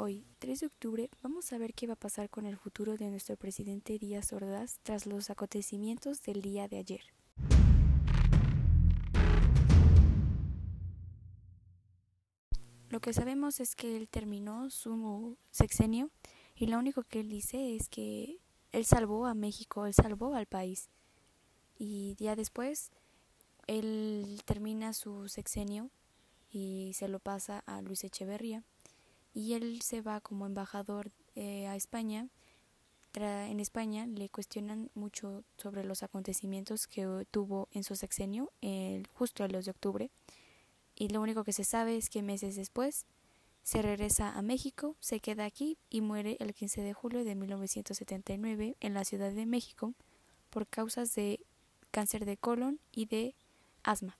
Hoy, 3 de octubre, vamos a ver qué va a pasar con el futuro de nuestro presidente Díaz Ordaz tras los acontecimientos del día de ayer. Lo que sabemos es que él terminó su sexenio y lo único que él dice es que él salvó a México, él salvó al país. Y día después, él termina su sexenio y se lo pasa a Luis Echeverría y él se va como embajador eh, a España. en España le cuestionan mucho sobre los acontecimientos que tuvo en su sexenio, justo el 2 de octubre, y lo único que se sabe es que meses después se regresa a México, se queda aquí y muere el 15 de julio de 1979 en la Ciudad de México por causas de cáncer de colon y de asma.